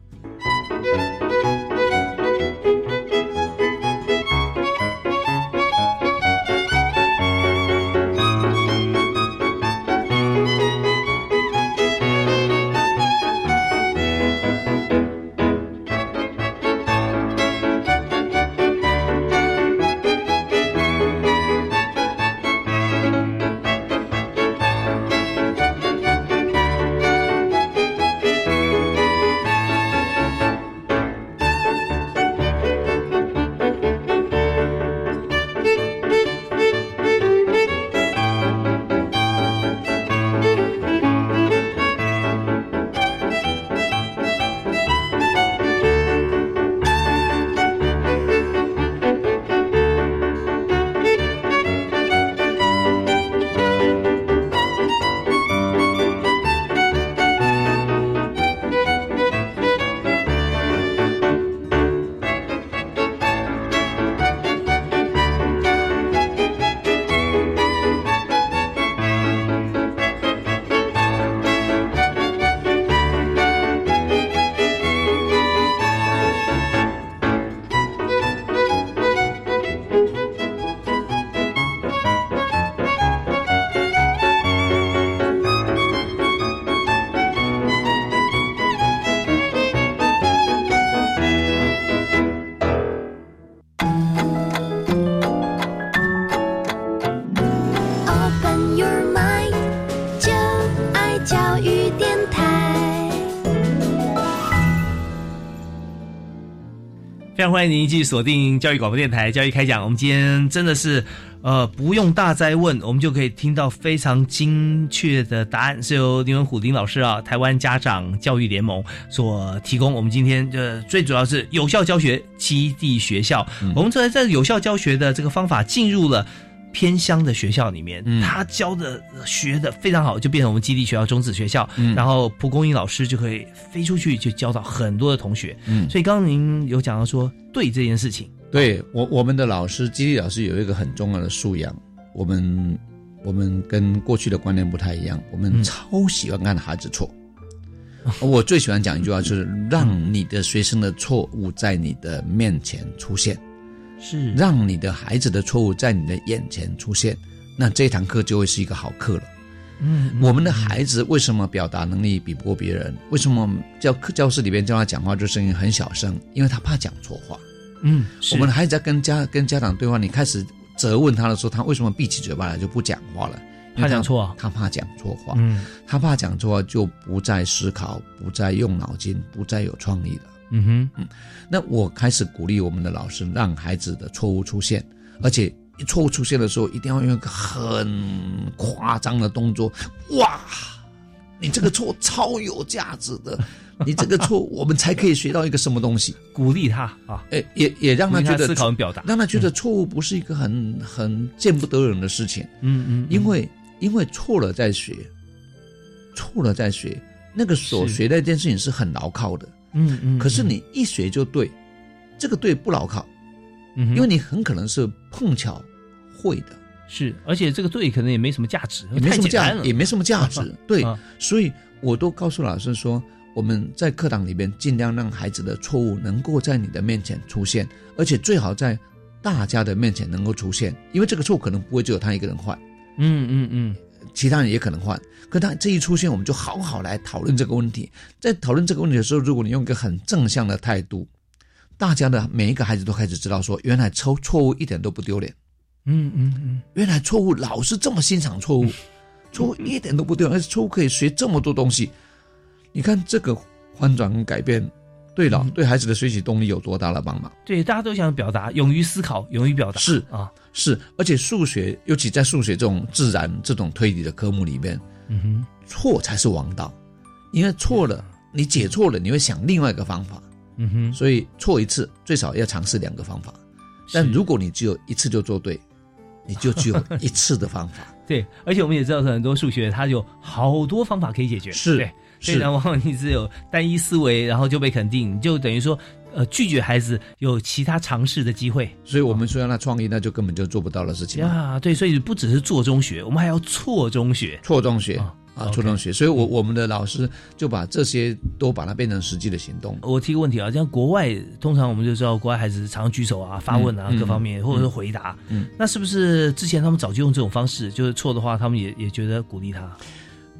欢迎您继续锁定教育广播电台《教育开讲》。我们今天真的是，呃，不用大灾问，我们就可以听到非常精确的答案，是由林文虎林老师啊，台湾家长教育联盟所提供。我们今天就最主要是有效教学基地学校，我们在在有效教学的这个方法进入了。偏乡的学校里面，他教的学的非常好，就变成我们基地学校中子学校。然后蒲公英老师就可以飞出去，就教到很多的同学。嗯，所以刚刚您有讲到说，对这件事情，对我我们的老师基地老师有一个很重要的素养，我们我们跟过去的观念不太一样，我们超喜欢看孩子错。我最喜欢讲一句话，就是让你的学生的错误在你的面前出现。是让你的孩子的错误在你的眼前出现，那这堂课就会是一个好课了。嗯，我们的孩子为什么表达能力比不过别人？为什么教课教室里边教他讲话就声音很小声？因为他怕讲错话。嗯，我们的孩子在跟家跟家长对话，你开始责问他的时候，他为什么闭起嘴巴来就不讲话了？怕讲错，他怕讲错话。嗯，他怕讲错话就不再思考，不再用脑筋，不再有创意了。嗯哼，嗯，那我开始鼓励我们的老师，让孩子的错误出现，而且错误出现的时候，一定要用一个很夸张的动作。哇，你这个错超有价值的，你这个错，我们才可以学到一个什么东西？鼓励他啊，哎，也也让他觉得思考表达，让他觉得错误不是一个很很见不得人的事情。嗯嗯，因为因为错了再学，错了再学，那个所学的一件事情是很牢靠的。嗯嗯，可是你一学就对，这个对不牢靠，嗯，因为你很可能是碰巧会的，是，而且这个对可能也没什么价值，也没什么价，也没什么价值，对，所以我都告诉老师说，我们在课堂里边尽量让孩子的错误能够在你的面前出现，而且最好在大家的面前能够出现，因为这个错可能不会只有他一个人犯，嗯嗯嗯。其他人也可能换，可他这一出现，我们就好好来讨论这个问题。在讨论这个问题的时候，如果你用一个很正向的态度，大家的每一个孩子都开始知道说，原来错错误一点都不丢脸。嗯嗯嗯，原来错误老是这么欣赏错误，错误一点都不丢脸，而且错误可以学这么多东西。你看这个翻转跟改变。对了，对孩子的学习动力有多大的帮忙？对，大家都想表达，勇于思考，勇于表达。是啊，是，而且数学，尤其在数学这种自然、这种推理的科目里面，嗯哼，错才是王道，因为错了，你解错了，你会想另外一个方法。嗯哼，所以错一次最少要尝试两个方法。但如果你只有一次就做对，你就只有一次的方法。对，而且我们也知道很多数学它有好多方法可以解决，是对，所以呢，往往你只有单一思维，然后就被肯定，你就等于说，呃，拒绝孩子有其他尝试的机会。所以我们说让他创意，那就根本就做不到的事情啊。对，所以不只是做中学，我们还要错中学。错中学哦啊错中学。所以我我们的老师就把这些都把它变成实际的行动。我提个问题啊，像国外通常我们就知道，国外孩子常举手啊、发问啊，嗯各方面或者是回答，嗯，那是不是之前他们早就用这种方式？就是错的话，他们也也觉得鼓励他。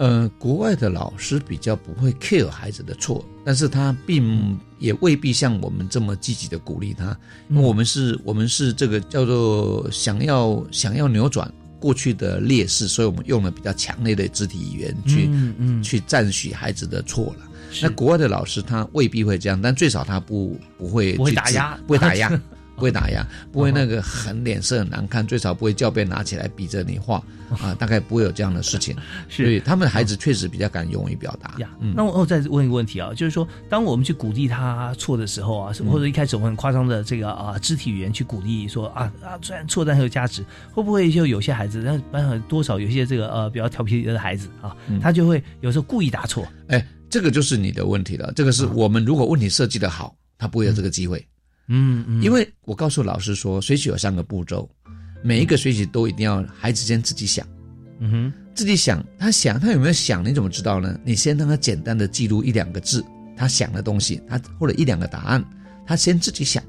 呃，国外的老师比较不会 care 孩子的错，但是他并也未必像我们这么积极的鼓励他，因为我们是，我们是这个叫做想要想要扭转过去的劣势，所以我们用了比较强烈的肢体语言去、嗯嗯，去赞许孩子的错了。那国外的老师他未必会这样，但最少他不不会不会去打压。不会打压，不会打压，不会那个很脸色很难看，最少不会教鞭拿起来逼着你画啊，大概不会有这样的事情。是所以他们的孩子确实比较敢勇于表达。那我我再问一个问题啊，就是说，当我们去鼓励他错的时候啊，嗯或者一开始我们很夸张的这个啊肢体语言去鼓励说啊啊，虽然错但很有价值，会不会就有些孩子，那班上多少有些这个呃比较调皮的孩子啊，嗯他就会有时候故意答错，哎，这个就是你的问题了。这个是我们如果问题设计的好，他不会有这个机会。嗯嗯，因为我告诉老师说，学习有三个步骤，每一个学习都一定要孩子先自己想，嗯哼自己想，他想他有没有想，你怎么知道呢？你先让他简单的记录一两个字，他想的东西，他或者一两个答案，他先自己想，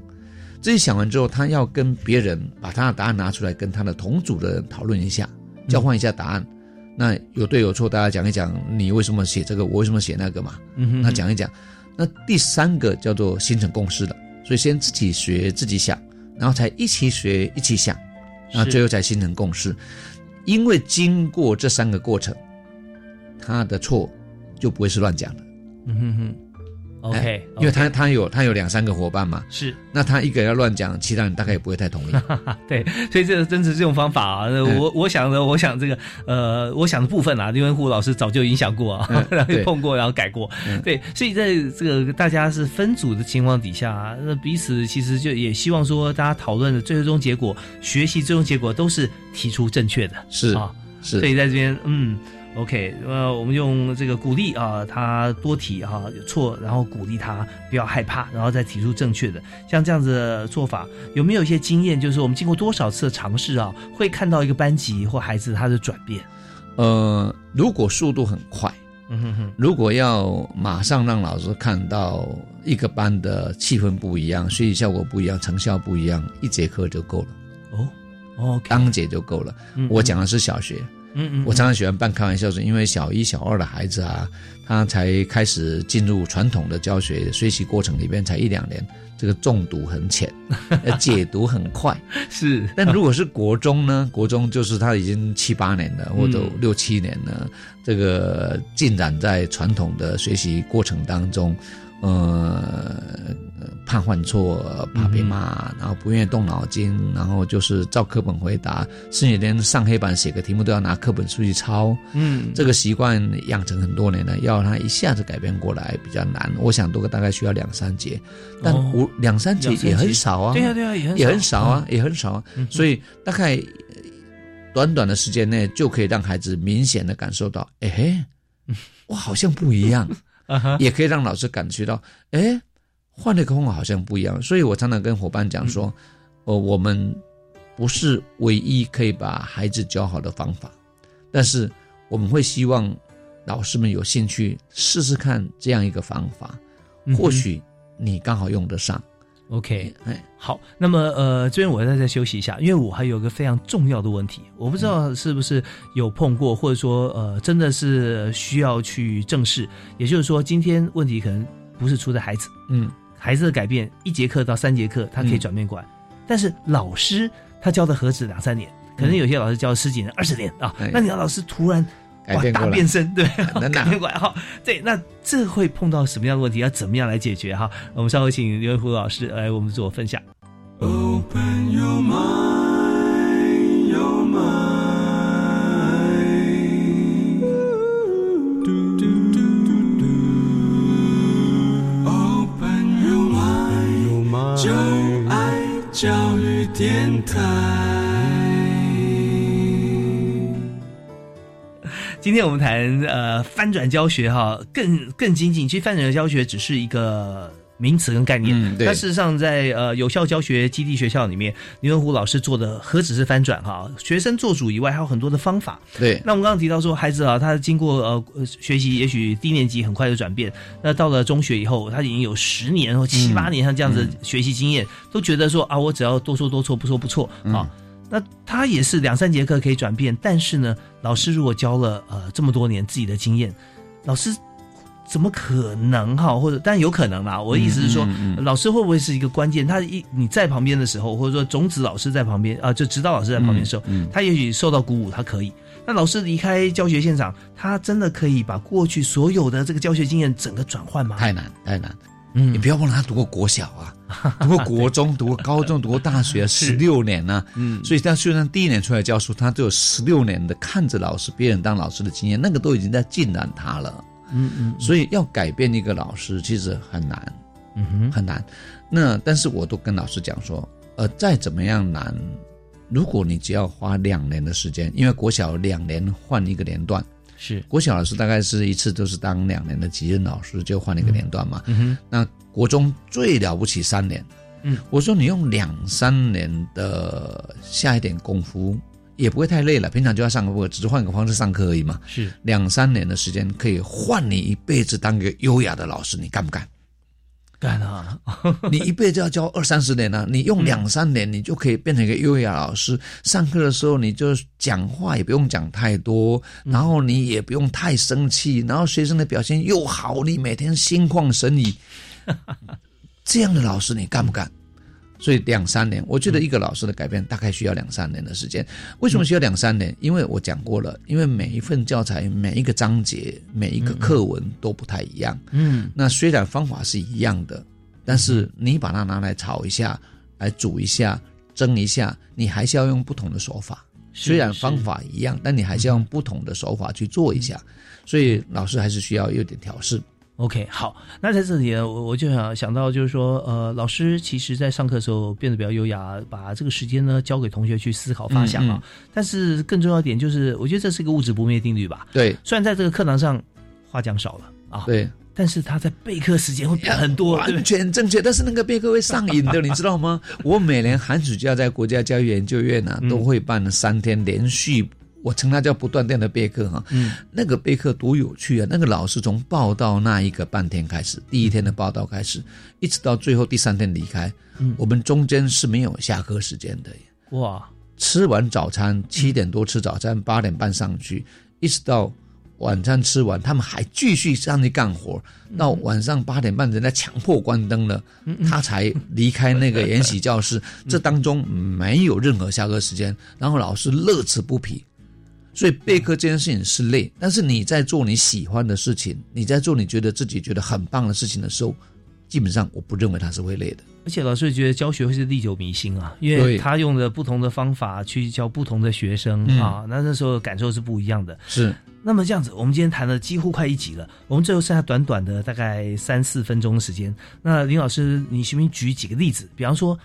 自己想完之后，他要跟别人把他的答案拿出来，跟他的同组的人讨论一下，交换一下答案。那有对有错，大家讲一讲，你为什么写这个，我为什么写那个嘛？嗯哼，那讲一讲。那第三个叫做形成共识了，所以先自己学自己想，然后才一起学一起想，然后最后才形成共识。因为经过这三个过程，他的错就不会是乱讲的。嗯哼哼，OK，哎因为他他有他有两三个伙伴嘛，是。那他一个人要乱讲，其他人大概也不会太同意。对，所以这个真是这种方法啊，嗯我我想的，我想这个呃，我想的部分啊，因为胡老师早就影响过啊，嗯 然后对。碰过，然后改过，嗯。对，所以在这个大家是分组的情况底下啊，那彼此其实就也希望说，大家讨论的最终结果、学习最终结果都是提出正确的，是啊，是。所以在这边，嗯，OK，呃，我们用这个鼓励啊，他多提哈、有错，然后鼓励他不要害怕，然后再提出正确的，像这样子的做法，有没有一些经验？就是我们经过多少次的尝试啊，会看到一个班级或孩子他的转变？呃，如果速度很快，嗯哼哼，如果要马上让老师看到一个班的气氛不一样，学习效果不一样，成效不一样，一节课就够了，哦，OK，当节就够了。嗯我讲的是小学，嗯嗯，我常常喜欢半开玩笑说，因为小一、小二的孩子啊，他才开始进入传统的教学学习过程里边，才一两年，这个中毒很浅，呃解读很快。是，但如果是国中呢？国中就是他已经七八年了，或者嗯六七年了，这个进展在传统的学习过程当中，呃，怕犯错，怕被骂，然后不愿意动脑筋，然后就是照课本回答，甚至连上黑板写个题目都要拿课本出去抄。嗯，这个习惯养成很多年了，要他一下子改变过来比较难。我想多个大概需要两三节，但哦五两三节也很少啊。对啊对啊，也很也很少啊，也很少啊。嗯所以大概呃短短的时间内就可以让孩子明显的感受到，哎，我好像不一样，也可以让老师感觉到，哎，换了一个方法好像不一样。所以我常常跟伙伴讲说，呃，我们不是唯一可以把孩子教好的方法，但是我们会希望老师们有兴趣试试看这样一个方法，或许你刚好用得上。OK，哎，好，那么呃，这边我再再休息一下，因为我还有个非常重要的问题，我不知道是不是有碰过，或者说呃，真的是需要去正视。也就是说，今天问题可能不是出在孩子，嗯，孩子的改变一节课到三节课，他可以转变过来，但是老师他教的何止两三年，可能有些老师教了十几年、二十年啊哎，那你要老师突然。哇，变大变身，对，能 改啊变过来哈。对，那这会碰到什么样的问题？要怎么样来解决哈？我们稍后请刘文虎老师来我们做分享。Open your mind, 电台。今天我们谈呃翻转教学哈，更更精进。其实翻转教学只是一个名词跟概念，嗯对。但事实上在呃有效教学基地学校里面，林文虎老师做的何止是翻转哈，学生做主以外，还有很多的方法。对，那我们刚刚提到说，孩子啊，他经过呃呃学习，也许低年级很快就转变，那到了中学以后，他已经有十年或七八年像这样子的学习经验，都觉得说啊，我只要多说多错，不说不错啊。那他也是两三节课可以转变，但是呢，老师如果教了呃这么多年自己的经验，老师怎么可能哈？或者但有可能啦。我的意思是说，嗯嗯老师会不会是一个关键？他一你在旁边的时候，或者说种子老师在旁边啊、就指导老师在旁边的时候，他也许受到鼓舞，他可以。那老师离开教学现场，他真的可以把过去所有的这个教学经验整个转换吗？太难太难。嗯你不要忘了，他读过国小啊，读过国中，读过高中，读过大学，十六年呢、嗯所以他虽然第一年出来教书，他都有十六年的看着老师、别人当老师的经验，那个都已经在浸染他了。嗯嗯所以要改变一个老师，其实很难。嗯哼很难。那但是我都跟老师讲说，呃，再怎么样难，如果你只要花两年的时间，因为国小两年换一个年段，是国小老师大概是一次都是当两年的级任老师，就换一个年段嘛。嗯哼那国中最了不起三年，嗯，我说你用两三年的下一点功夫。也不会太累了，平常就要上课，只是换个方式上课而已嘛。是两三年的时间可以换你一辈子当个优雅的老师，你干不干？干啊，你一辈子要教二三十年呢、你用两三年，你就可以变成一个优雅老师。上课的时候，你就讲话也不用讲太多，然后你也不用太生气，然后学生的表现又好，你每天心旷神怡。这样的老师你干不干？所以两三年，我觉得一个老师的改变大概需要两三年的时间。为什么需要两三年？因为我讲过了，因为每一份教材、每一个章节、每一个课文都不太一样。嗯那虽然方法是一样的，但是你把它拿来炒一下，来煮一下、蒸一下，你还是要用不同的手法。虽然方法一样，但你还是要用不同的手法去做一下。所以老师还是需要有点调试。OK，好，那在这里呢，我我就想想到，就是说，呃，老师其实在上课的时候变得比较优雅，把这个时间呢交给同学去思考发想啊。嗯嗯但是更重要一点就是，我觉得这是一个物质不灭定律吧。对虽然在这个课堂上话讲少了啊，，对，但是他在备课时间会变很多，完？全正确。但是那个备课会上瘾的，你知道吗？我每年寒暑假在国家教育研究院呢、嗯都会办三天连续。我称它叫不断电的备课哈，嗯，那个备课多有趣啊！那个老师从报道那一个半天开始，第一天的报道开始，一直到最后第三天离开，嗯我们中间是没有下课时间的耶。哇，吃完早餐七点多吃早餐，八点半上去，一直到晚餐吃完，他们还继续上去干活，到晚上八点半，人家强迫关灯了，他才离开那个研习教室。这当中没有任何下课时间，然后老师乐此不疲。所以备课这件事情是累，但是你在做你喜欢的事情，你在做你觉得自己觉得很棒的事情的时候，基本上我不认为它是会累的。而且老师也觉得教学会是历久弥新啊，因为他用的不同的方法去教不同的学生、嗯啊，那那时候感受是不一样的。是，那么这样子，我们今天谈了几乎快一集了，我们最后剩下短短的大概三四分钟的时间。那林老师，你行不行举几个例子？比方说，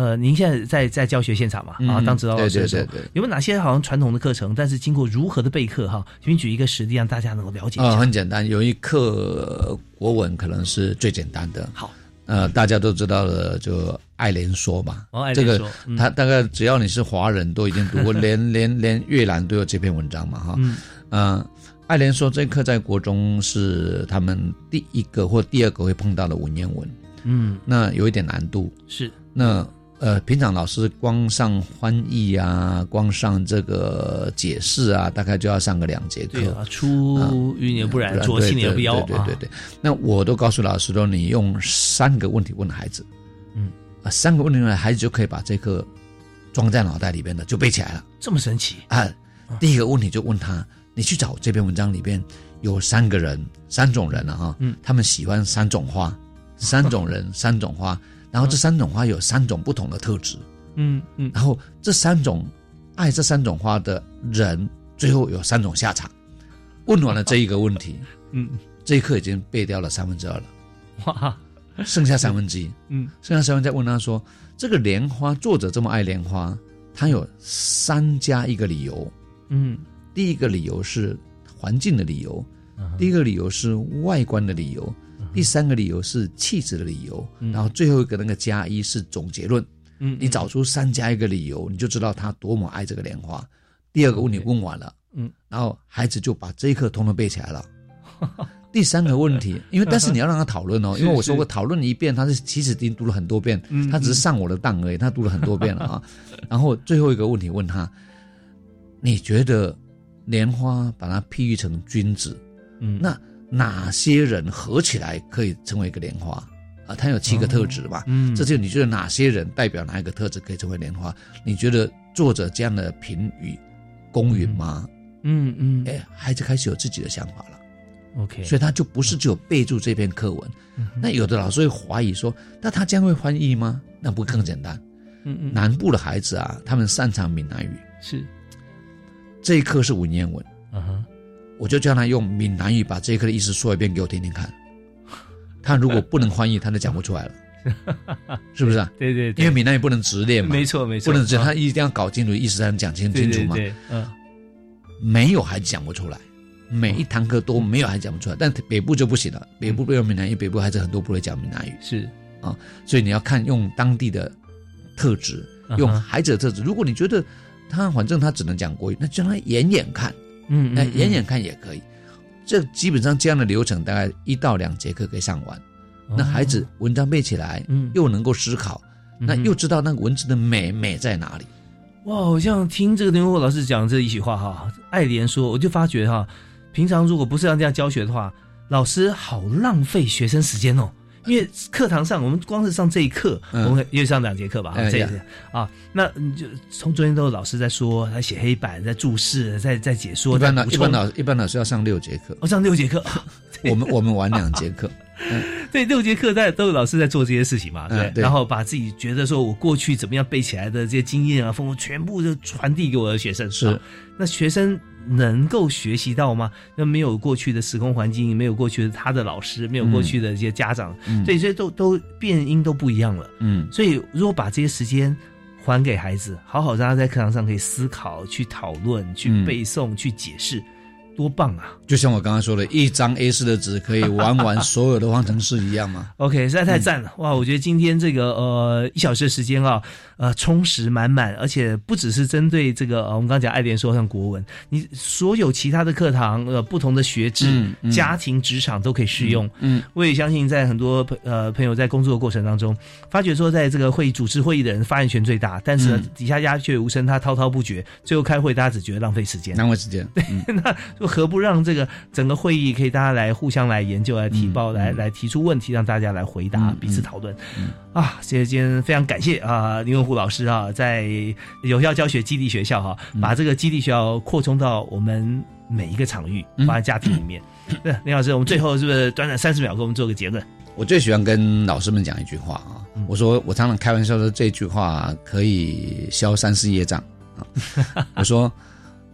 呃，您现在在在教学现场嘛，啊，嗯当指导老师的时候，对对对对有没有哪些好像传统的课程，但是经过如何的备课哈？请举一个实例让大家能够了解一啊、下。很简单，有一课国文可能是最简单的。好，呃，大家都知道的，就爱莲说嘛。哦爱这个他大概只要你是华人都已经读过，连连连越南都有这篇文章嘛，哈。嗯呃，爱莲说这课在国中是他们第一个或第二个会碰到的文言文，嗯，那有一点难度。是那呃，平常老师光上翻译啊，光上这个解释啊，大概就要上个两节课。对啊，出淤泥而不染，对浊气泥而不妖啊对对对。对对。那我都告诉老师说，你用三个问题问孩子，嗯啊，三个问题问孩子就可以把这个装在脑袋里边的，就背起来了这么神奇，啊。第一个问题就问他，你去找这篇文章里边有三个人，三种人啊哈，嗯他们喜欢三种花，三种人，三种花，然后这三种花有三种不同的特质，嗯嗯，然后这三种爱这三种花的人，最后有三种下场。问完了这一个问题，嗯，这一刻已经背掉了三分之二了。哇，剩下三分之一，嗯。剩下三分之一问他说，这个莲花作者这么爱莲花，他有三加一个理由。嗯。第一个理由是环境的理由，嗯第一个理由是外观的理由，第三个理由是气质的理由，嗯然后最后一个那个加一是总结论。嗯，你找出三加一个理由，你就知道他多么爱这个莲花。第二个问题问完了，嗯，然后孩子就把这一课通通背起来了。第三个问题，因为但是你要让他讨论哦，因为我说过讨论一遍，他是其实已经读了很多遍，嗯他只是上我的当而已，他读了很多遍了啊。然后最后一个问题问他，你觉得莲花把它譬喻成君子，嗯那哪些人合起来可以成为一个莲花啊？它有七个特质嘛，嗯这就你觉得哪些人代表哪一个特质可以成为莲花？你觉得作者这样的评语公允吗？嗯嗯哎，孩子开始有自己的想法了，，OK，所以他就不是只有备注这篇课文。嗯那有的老师会怀疑说，那他将会翻译吗？那不更简单？嗯嗯南部的孩子啊，他们擅长闽南语，是，这一课是文言文，嗯哼，我就叫他用闽南语把这一课的意思说一遍给我听听看。他如果不能翻译，他就讲不出来了，是不是啊？对对，对。因为闽南语不能直练嘛，没错没错，不能直，啊。他一定要搞清楚意思才能讲清清楚嘛。对对，嗯。没有孩子讲不出来，每一堂课都没有孩子讲不出来，但北部就不行了，北部不用闽南语，北部孩子很多不会讲闽南语，是。啊，所以你要看用当地的特质，用孩子的特质。如果你觉得他反正他只能讲国语，那就让他演演看，嗯那远远看也可以。这基本上这样的流程大概一到两节课可以上完，那孩子文章背起来，嗯又能够思考，那嗯又知道那个文字的美美在哪里。哇，好像听这个林文老师讲这一席话哈，爱莲说，我就发觉哈，平常如果不是要这样教学的话，老师好浪费学生时间哦。因为课堂上，我们光是上这一课，嗯。我们又上两节课吧，这一哎呀啊，那你就从昨天都有老师在说，在写黑板，在注释，在在解说，一般老一般老一般老师要上六节课，我上六节课，我们 我们玩两节课。对，六节课在都有老师在做这些事情嘛，对，嗯对然后把自己觉得说我过去怎么样背起来的这些经验啊、丰富，全部都传递给我的学生。是啊那学生能够学习到吗？那没有过去的时空环境，没有过去的他的老师，没有过去的这些家长，嗯对，所以都都变音都不一样了。嗯，所以如果把这些时间还给孩子，好好让他在课堂上可以思考、去讨论、去嗯背诵、去解释，多棒啊！就像我刚刚说的，一张 A 四的纸可以玩完所有的方程式一样嘛。OK，实在太赞了、哇！我觉得今天这个呃一小时的时间啊，呃充实满满，而且不只是针对这个呃我们刚刚讲爱莲说像国文，你所有其他的课堂呃不同的学制、嗯嗯家庭、职场都可以适用。嗯，我也相信在很多朋呃朋友在工作的过程当中，发觉说在这个会议主持会议的人发言权最大，但是呢、嗯底下鸦雀无声，他滔滔不绝，最后开会大家只觉得浪费时间。浪费时间。对 那就何不让这个整个会议可以大家来互相来研究、来提报、来来提出问题，让大家来回答、彼此讨论。啊，谢谢今天非常感谢啊林文虎老师啊，在有效教学基地学校哈、把这个基地学校扩充到我们每一个场域，放在家庭里面。对，林老师，我们最后是不是短短三十秒给我们做个结论？我最喜欢跟老师们讲一句话啊，我说我常常开玩笑说这句话可以消三四业障啊。我说，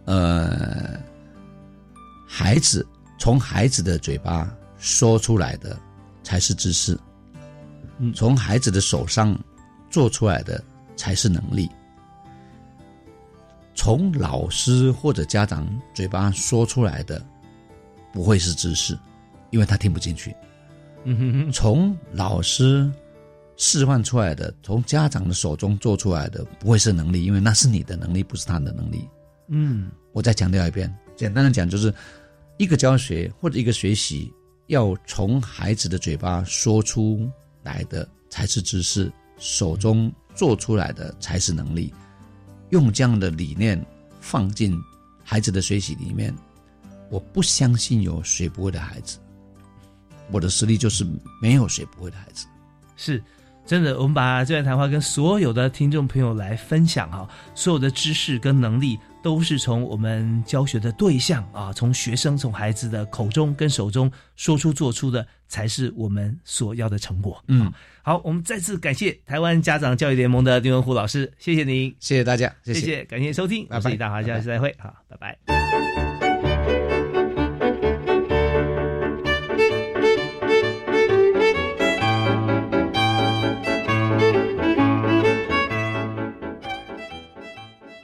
呃，孩子从孩子的嘴巴说出来的才是知识，嗯从孩子的手上做出来的才是能力。从老师或者家长嘴巴说出来的不会是知识，因为他听不进去。从老师示范出来的，从家长的手中做出来的，不会是能力，因为那是你的能力，不是他的能力。嗯我再强调一遍，简单的讲，就是一个教学或者一个学习，要从孩子的嘴巴说出来的才是知识，手中做出来的才是能力。用这样的理念放进孩子的学习里面，我不相信有学不会的孩子。我的实力就是没有学不会的孩子。是。真的，我们把这段谈话跟所有的听众朋友来分享哈，所有的知识跟能力都是从我们教学的对象啊，从学生、从孩子的口中跟手中说出、做出的，才是我们所要的成果。嗯，好，我们再次感谢台湾家长教育联盟的丁文虎老师，谢谢您，谢谢大家，谢。谢谢，感谢收听，拜拜。我是李大华，下次再会，好，拜拜。